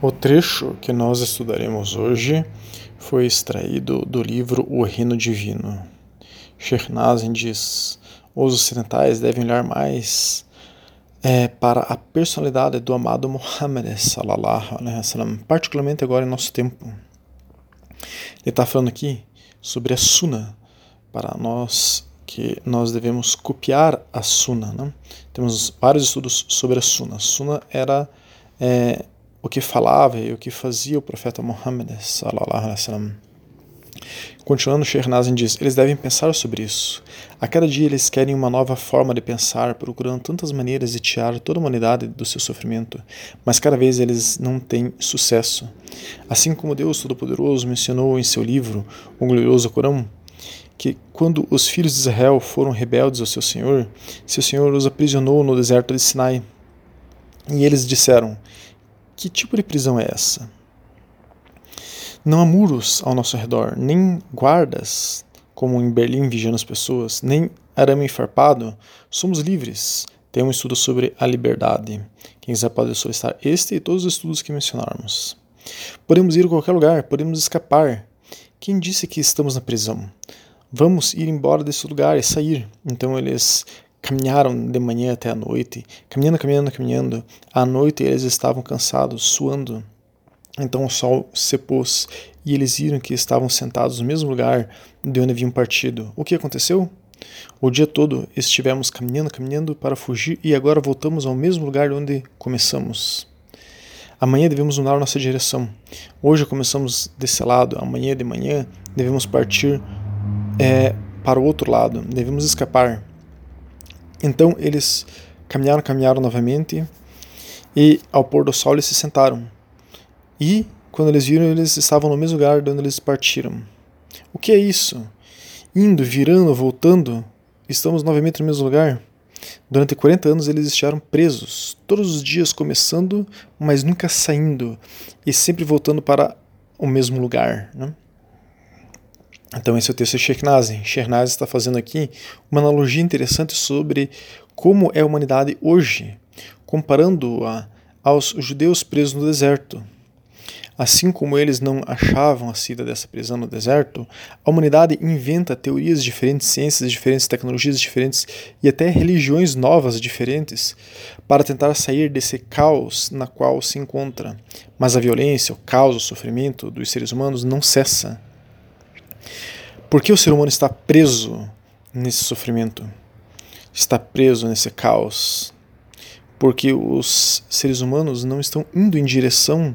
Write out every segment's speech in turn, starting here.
O trecho que nós estudaremos hoje foi extraído do livro O Reino Divino. Sheikh Nazim diz: os ocidentais devem olhar mais é, para a personalidade do amado Muhammad, wasallam, particularmente agora em nosso tempo. Ele está falando aqui sobre a Sunna, para nós que nós devemos copiar a Sunna. Né? Temos vários estudos sobre a Sunna. A Sunna era é, o que falava e o que fazia o profeta Muhammad sallallahu alaihi wasallam. Continuando, Shernazin diz: eles devem pensar sobre isso. A cada dia eles querem uma nova forma de pensar, procurando tantas maneiras de tirar toda a humanidade do seu sofrimento, mas cada vez eles não têm sucesso. Assim como Deus Todo-Poderoso mencionou em seu livro, o glorioso Corão, que quando os filhos de Israel foram rebeldes ao seu Senhor, seu Senhor os aprisionou no deserto de Sinai. E eles disseram: que tipo de prisão é essa? Não há muros ao nosso redor, nem guardas, como em Berlim vigiando as pessoas, nem arame farpado. Somos livres. Tem um estudo sobre a liberdade. Quem quiser pode solicitar este e todos os estudos que mencionarmos. Podemos ir a qualquer lugar, podemos escapar. Quem disse que estamos na prisão? Vamos ir embora desse lugar e sair. Então eles Caminharam de manhã até a noite, caminhando, caminhando, caminhando. À noite eles estavam cansados, suando. Então o sol se pôs e eles viram que estavam sentados no mesmo lugar de onde haviam partido. O que aconteceu? O dia todo estivemos caminhando, caminhando para fugir e agora voltamos ao mesmo lugar de onde começamos. Amanhã devemos mudar nossa direção. Hoje começamos desse lado, amanhã de manhã devemos partir é, para o outro lado, devemos escapar. Então eles caminharam, caminharam novamente e ao pôr do sol eles se sentaram. E quando eles viram, eles estavam no mesmo lugar de onde eles partiram. O que é isso? Indo, virando, voltando, estamos novamente no mesmo lugar? Durante 40 anos eles estiveram presos, todos os dias começando, mas nunca saindo, e sempre voltando para o mesmo lugar. Né? Então esse é o texto de Shekhnazin. Shekhnazin está fazendo aqui uma analogia interessante sobre como é a humanidade hoje, comparando-a aos judeus presos no deserto. Assim como eles não achavam a saída dessa prisão no deserto, a humanidade inventa teorias diferentes, ciências diferentes, tecnologias diferentes e até religiões novas diferentes para tentar sair desse caos na qual se encontra. Mas a violência, o caos, o sofrimento dos seres humanos não cessa. Por que o ser humano está preso nesse sofrimento? Está preso nesse caos? Porque os seres humanos não estão indo em direção,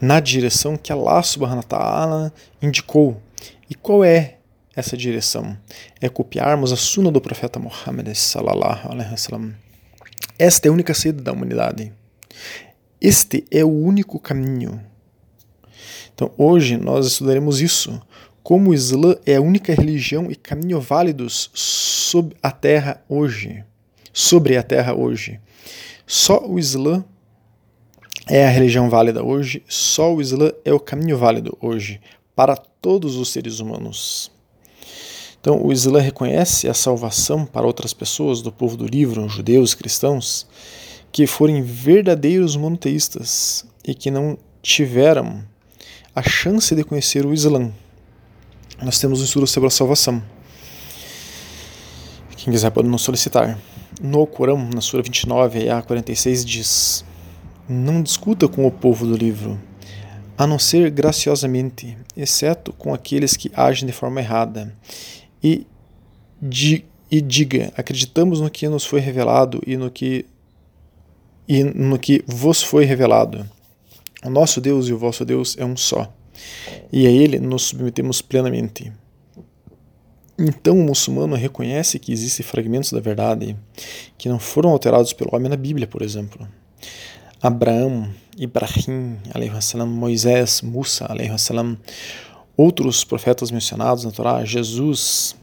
na direção que Allah subhanahu wa ta'ala indicou. E qual é essa direção? É copiarmos a suna do profeta Muhammad sallallahu alaihi wasallam. Esta é a única saída da humanidade. Este é o único caminho. Então, hoje nós estudaremos isso como o Islã é a única religião e caminho válidos sobre a terra hoje. Sobre a terra hoje. Só o Islã é a religião válida hoje, só o Islã é o caminho válido hoje para todos os seres humanos. Então, o Islã reconhece a salvação para outras pessoas do povo do livro, judeus, cristãos, que forem verdadeiros monoteístas e que não tiveram a chance de conhecer o Islã, nós temos um estudo sobre a salvação. Quem quiser pode nos solicitar. No Corão, na Sura 29, a 46, diz: Não discuta com o povo do livro, a não ser graciosamente, exceto com aqueles que agem de forma errada. E, di, e diga: Acreditamos no que nos foi revelado e no que, e no que vos foi revelado. O nosso Deus e o vosso Deus é um só e a ele nos submetemos plenamente. Então o muçulmano reconhece que existem fragmentos da verdade que não foram alterados pelo homem na Bíblia, por exemplo. Abraão, Ibrahim, salam, Moisés, Musa, salam, outros profetas mencionados na Torá, Jesus,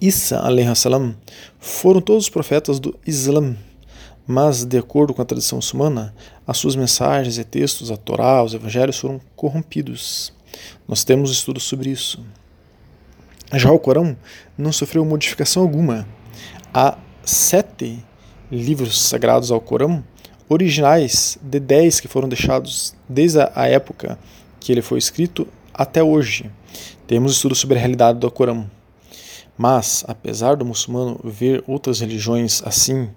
Isa, salam, foram todos profetas do Islã, mas, de acordo com a tradição muçulmana, as suas mensagens e textos, a Torá, os evangelhos foram corrompidos. Nós temos estudos sobre isso. Já o Corão não sofreu modificação alguma. Há sete livros sagrados ao Corão originais de 10 que foram deixados desde a época que ele foi escrito até hoje. Temos estudos sobre a realidade do Corão. Mas, apesar do muçulmano ver outras religiões assim,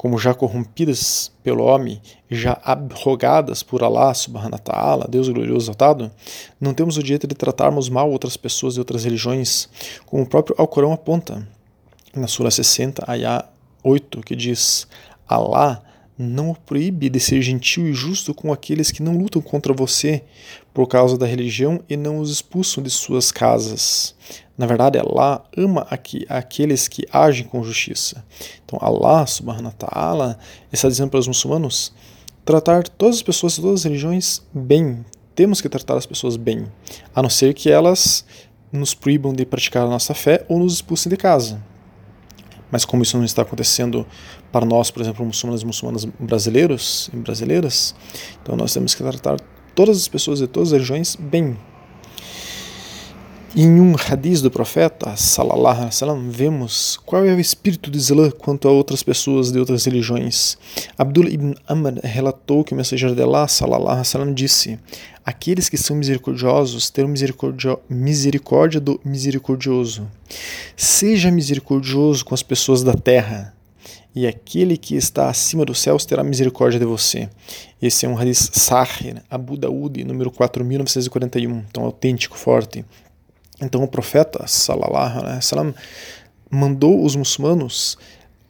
como já corrompidas pelo homem já abrogadas por Allah subhanahu wa ta'ala, Deus glorioso exaltado, não temos o direito de tratarmos mal outras pessoas de outras religiões, como o próprio Alcorão aponta, na Sura 60, ayah 8, que diz: Allah não o proíbe de ser gentil e justo com aqueles que não lutam contra você por causa da religião e não os expulsam de suas casas. Na verdade, Allah ama aqui, aqueles que agem com justiça. Então, Allah, subhanahu wa ta'ala, está dizendo para os muçulmanos tratar todas as pessoas de todas as religiões bem. Temos que tratar as pessoas bem, a não ser que elas nos proíbam de praticar a nossa fé ou nos expulsem de casa. Mas como isso não está acontecendo para nós, por exemplo, muçulmanos e muçulmanas brasileiros e brasileiras, então nós temos que tratar todas as pessoas de todas as religiões bem. Em um hadith do profeta, salallahu alaihi wasallam, vemos qual é o espírito do Islã quanto a outras pessoas de outras religiões. Abdul ibn Amr relatou que o mensageiro de Allah, salallahu alaihi wasallam, disse: Aqueles que são misericordiosos terão misericórdia do misericordioso. Seja misericordioso com as pessoas da terra, e aquele que está acima dos céus terá misericórdia de você. Esse é um hadith Sahih, Abu Daud, número 4941, então autêntico, forte. Então o profeta, salallahu alaihi wasallam, mandou os muçulmanos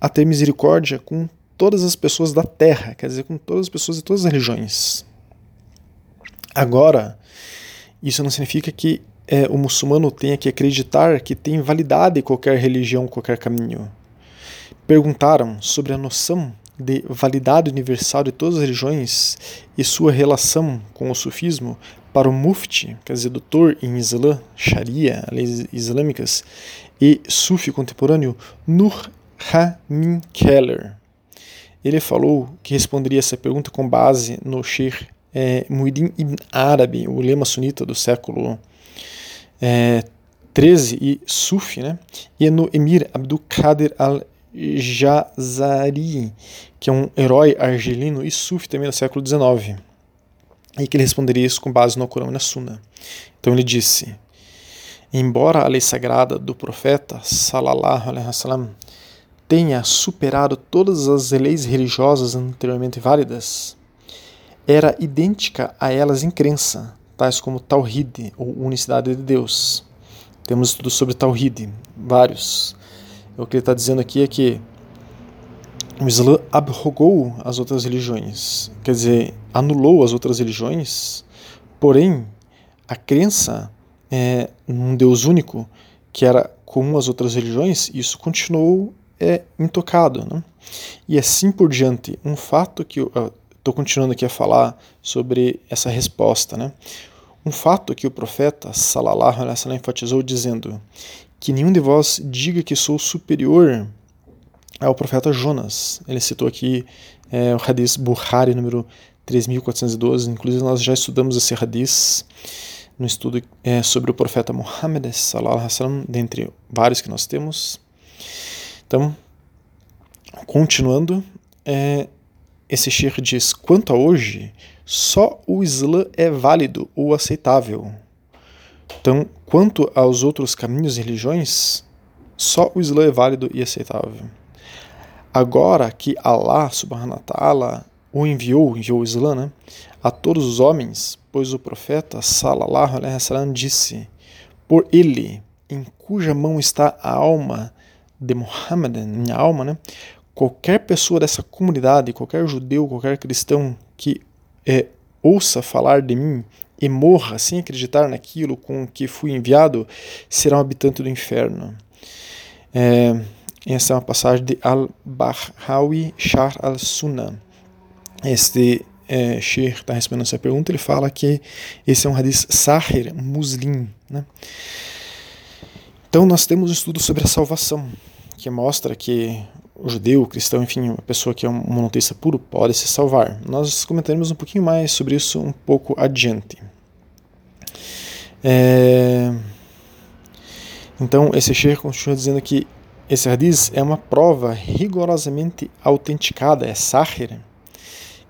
a ter misericórdia com todas as pessoas da terra, quer dizer, com todas as pessoas de todas as religiões. Agora, isso não significa que é, o muçulmano tenha que acreditar que tem validade qualquer religião, qualquer caminho. Perguntaram sobre a noção de validade universal de todas as religiões e sua relação com o sufismo para o mufti, quer dizer, doutor em Islã, Sharia, leis islâmicas, e sufi contemporâneo Nur Hamin Keller. Ele falou que responderia essa pergunta com base no Sheikh é, ibn Arabi, o lema sunita do século é, 13 e Sufi, né? e no Emir Abdul Qadir al-Jazari, que é um herói argelino e Sufi também do século 19 e que ele responderia isso com base no Corão e na Sunna. Então ele disse: Embora a lei sagrada do profeta sallallahu alaihi wasallam tenha superado todas as leis religiosas anteriormente válidas, era idêntica a elas em crença, tais como Tawhid, ou unicidade de Deus. Temos estudos sobre Tawhid, vários. O que ele está dizendo aqui é que o Islã abrogou as outras religiões, quer dizer, anulou as outras religiões, porém, a crença é, num Deus único, que era comum às outras religiões, isso continuou é, intocado. Né? E assim por diante, um fato que eu estou continuando aqui a falar sobre essa resposta, né? um fato que o profeta Salallahu enfatizou dizendo que nenhum de vós diga que sou superior é o profeta Jonas. Ele citou aqui é, o Hadith Bukhari, número 3412. Inclusive, nós já estudamos esse Hadith no estudo é, sobre o profeta Muhammad, sallam, dentre vários que nós temos. Então, continuando, é, esse Sheikh diz: quanto a hoje, só o Islã é válido ou aceitável. Então, quanto aos outros caminhos e religiões, só o Islã é válido e aceitável. Agora que Allah subhanahu wa ta'ala o enviou, enviou o Islã, né, a todos os homens, pois o profeta sallallahu alaihi wasallam disse: Por ele, em cuja mão está a alma de Muhammad, minha alma, né, qualquer pessoa dessa comunidade, qualquer judeu, qualquer cristão que é, ouça falar de mim e morra sem acreditar naquilo com que fui enviado, será um habitante do inferno. É, essa é uma passagem de Al-Bahawi Shar al-Sunnah. Este é, Sheikh está respondendo essa pergunta, ele fala que esse é um hadith Sahir Muslim. Né? Então nós temos um estudo sobre a salvação, que mostra que o judeu, o cristão, enfim, uma pessoa que é um monoteísta puro pode se salvar. Nós comentaremos um pouquinho mais sobre isso um pouco adiante. É... Então, esse Sheikh continua dizendo que esse hadith é uma prova rigorosamente autenticada, é sahir,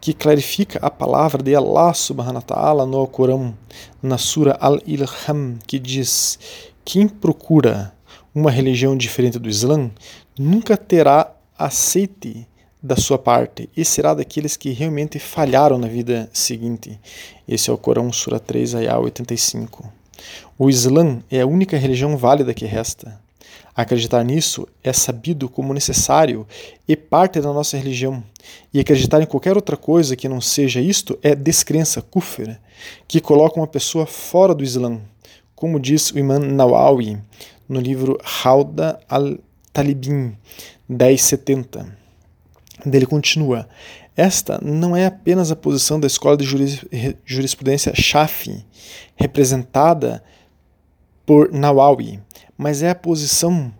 que clarifica a palavra de Allah subhanahu wa ta'ala no Corão, na Sura Al-Ilham, que diz: Quem procura uma religião diferente do Islã nunca terá aceite da sua parte e será daqueles que realmente falharam na vida seguinte. Esse é o Corão, Sura 3, Ayah 85. O Islã é a única religião válida que resta. Acreditar nisso é sabido como necessário e parte da nossa religião. E acreditar em qualquer outra coisa que não seja isto é descrença, kufr, que coloca uma pessoa fora do Islã. Como diz o Imam Nawawi no livro Hauda al-Talibin 1070. Ele continua: Esta não é apenas a posição da escola de jurisprudência Shafi, representada por Nawawi, mas é a posição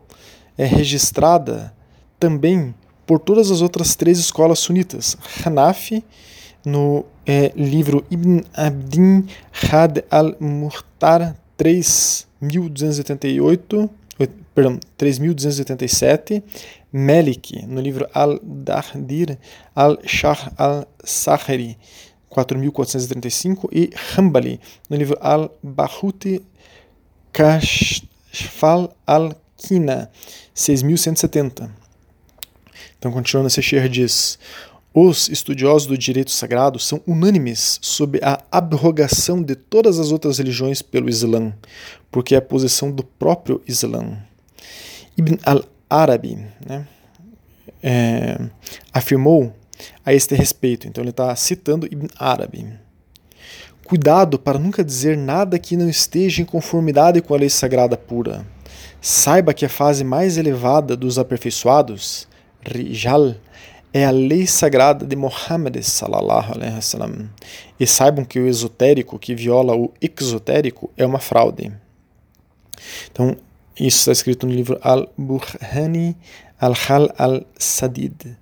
é registrada também por todas as outras três escolas sunitas. Hanafi, no é, livro Ibn Abdin Had al-Muhtar 3288, perdão, 3287, Melik, no livro Al-Dahdir al-Shah al-Sahri, 4435, e Hanbali, no livro Al-Bahuti Kashfal al-Kina, 6170. Então, continuando, esse Sheikh diz: os estudiosos do direito sagrado são unânimes sobre a abrogação de todas as outras religiões pelo Islã, porque é a posição do próprio Islã. Ibn al-Arabi né, é, afirmou a este respeito, então ele está citando Ibn Arabi. Cuidado para nunca dizer nada que não esteja em conformidade com a lei sagrada pura. Saiba que a fase mais elevada dos aperfeiçoados, Rijal, é a lei sagrada de wasallam. E saibam que o esotérico que viola o exotérico é uma fraude. Então, isso está escrito no livro Al-Burhani Al-Hal Al-Sadid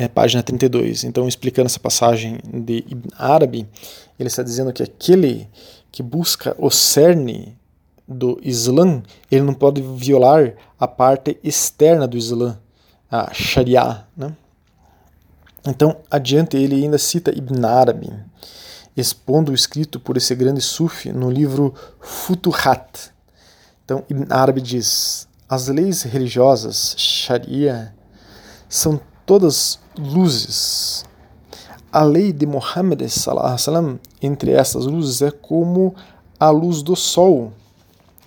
é, página 32. Então, explicando essa passagem de Ibn Arabi, ele está dizendo que aquele que busca o cerne do Islã, ele não pode violar a parte externa do Islã, a Sharia. Né? Então, adiante, ele ainda cita Ibn Arabi, expondo o escrito por esse grande sufi no livro Futuhat. Então, Ibn Arabi diz: as leis religiosas, Sharia, são todas luzes. A lei de Muhammad entre essas luzes é como a luz do sol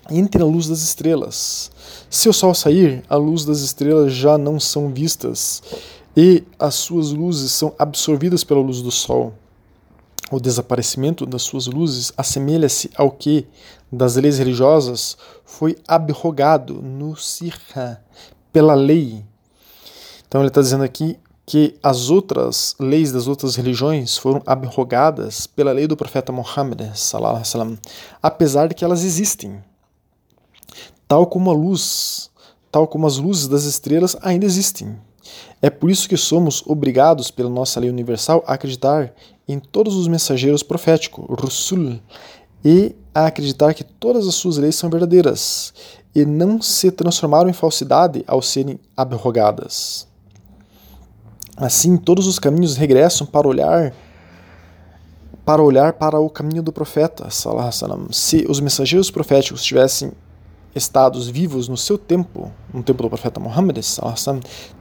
entre a luz das estrelas. Se o sol sair, a luz das estrelas já não são vistas e as suas luzes são absorvidas pela luz do sol. O desaparecimento das suas luzes assemelha-se ao que, das leis religiosas, foi abrogado no Sirha pela lei então ele está dizendo aqui que as outras leis das outras religiões foram abrogadas pela lei do profeta Muhammad, sallam, apesar de que elas existem. Tal como a luz, tal como as luzes das estrelas ainda existem. É por isso que somos obrigados pela nossa lei universal a acreditar em todos os mensageiros proféticos, Rusul, e a acreditar que todas as suas leis são verdadeiras e não se transformaram em falsidade ao serem abrogadas. Assim, todos os caminhos regressam para olhar para olhar para o caminho do profeta. Se os mensageiros proféticos tivessem estados vivos no seu tempo, no tempo do profeta Muhammad,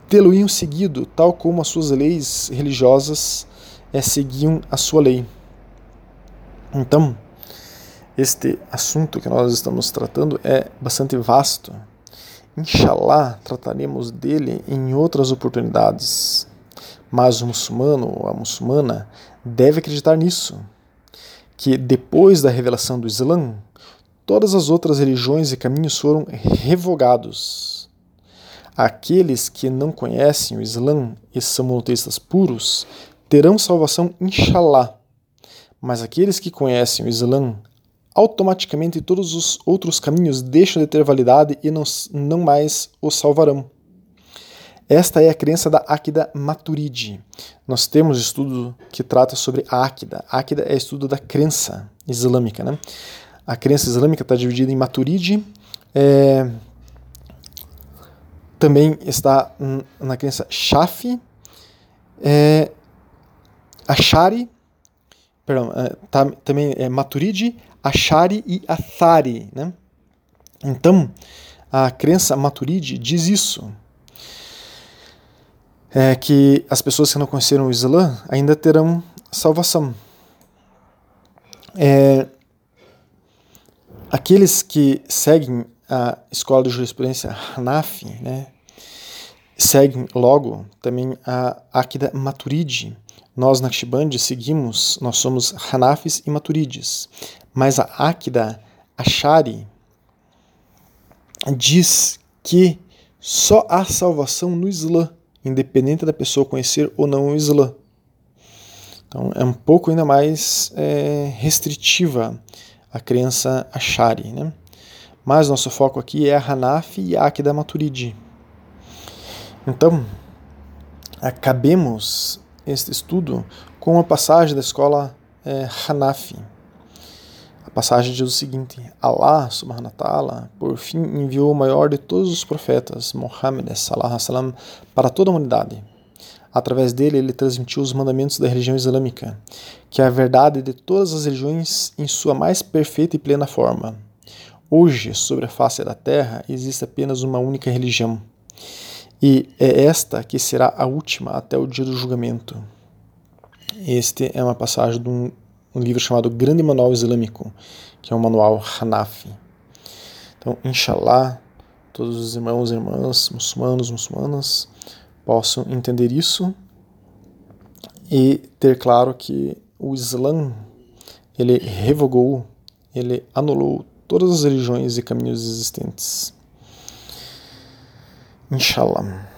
tê-lo-iam seguido, tal como as suas leis religiosas é, seguiam a sua lei. Então, este assunto que nós estamos tratando é bastante vasto. Inshallah, trataremos dele em outras oportunidades. Mas o muçulmano ou a muçulmana deve acreditar nisso, que depois da revelação do Islã, todas as outras religiões e caminhos foram revogados. Aqueles que não conhecem o Islã e são monoteístas puros terão salvação, inshallah. Mas aqueles que conhecem o Islã, automaticamente todos os outros caminhos deixam de ter validade e não, não mais os salvarão. Esta é a crença da Akida Maturidi. Nós temos estudo que trata sobre a Akida. A Akida é estudo da crença islâmica. Né? A crença islâmica está dividida em Maturidi, é, também está na crença Shafi, é, Ashari, perdão, é, tá, também é Maturidi, Ashari e Athari, né? Então, a crença Maturidi diz isso, é que as pessoas que não conheceram o Islã ainda terão salvação. É, aqueles que seguem a escola de jurisprudência Hanafi, né, seguem logo também a Akida Maturidi. Nós na Shiband seguimos, nós somos Hanafis e Maturides, mas a Akida Ashari diz que só há salvação no Islã, independente da pessoa conhecer ou não o Islã. Então é um pouco ainda mais é, restritiva a crença Ashari. Né? Mas nosso foco aqui é a Hanafi e a Akida Maturidi. Então, acabemos este estudo com uma passagem da escola é, Hanafi. Passagem diz o seguinte: Allah subhanahu wa ta'ala, por fim, enviou o maior de todos os profetas, Muhammad salam, para toda a humanidade. Através dele, ele transmitiu os mandamentos da religião islâmica, que é a verdade de todas as religiões em sua mais perfeita e plena forma. Hoje, sobre a face da terra, existe apenas uma única religião e é esta que será a última até o dia do julgamento. Este é uma passagem de um, um livro chamado Grande Manual Islâmico, que é um manual Hanafi. Então, inshallah, todos os irmãos e irmãs, muçulmanos, muçulmanas, possam entender isso e ter claro que o Islã ele revogou, ele anulou todas as religiões e caminhos existentes. Inshallah.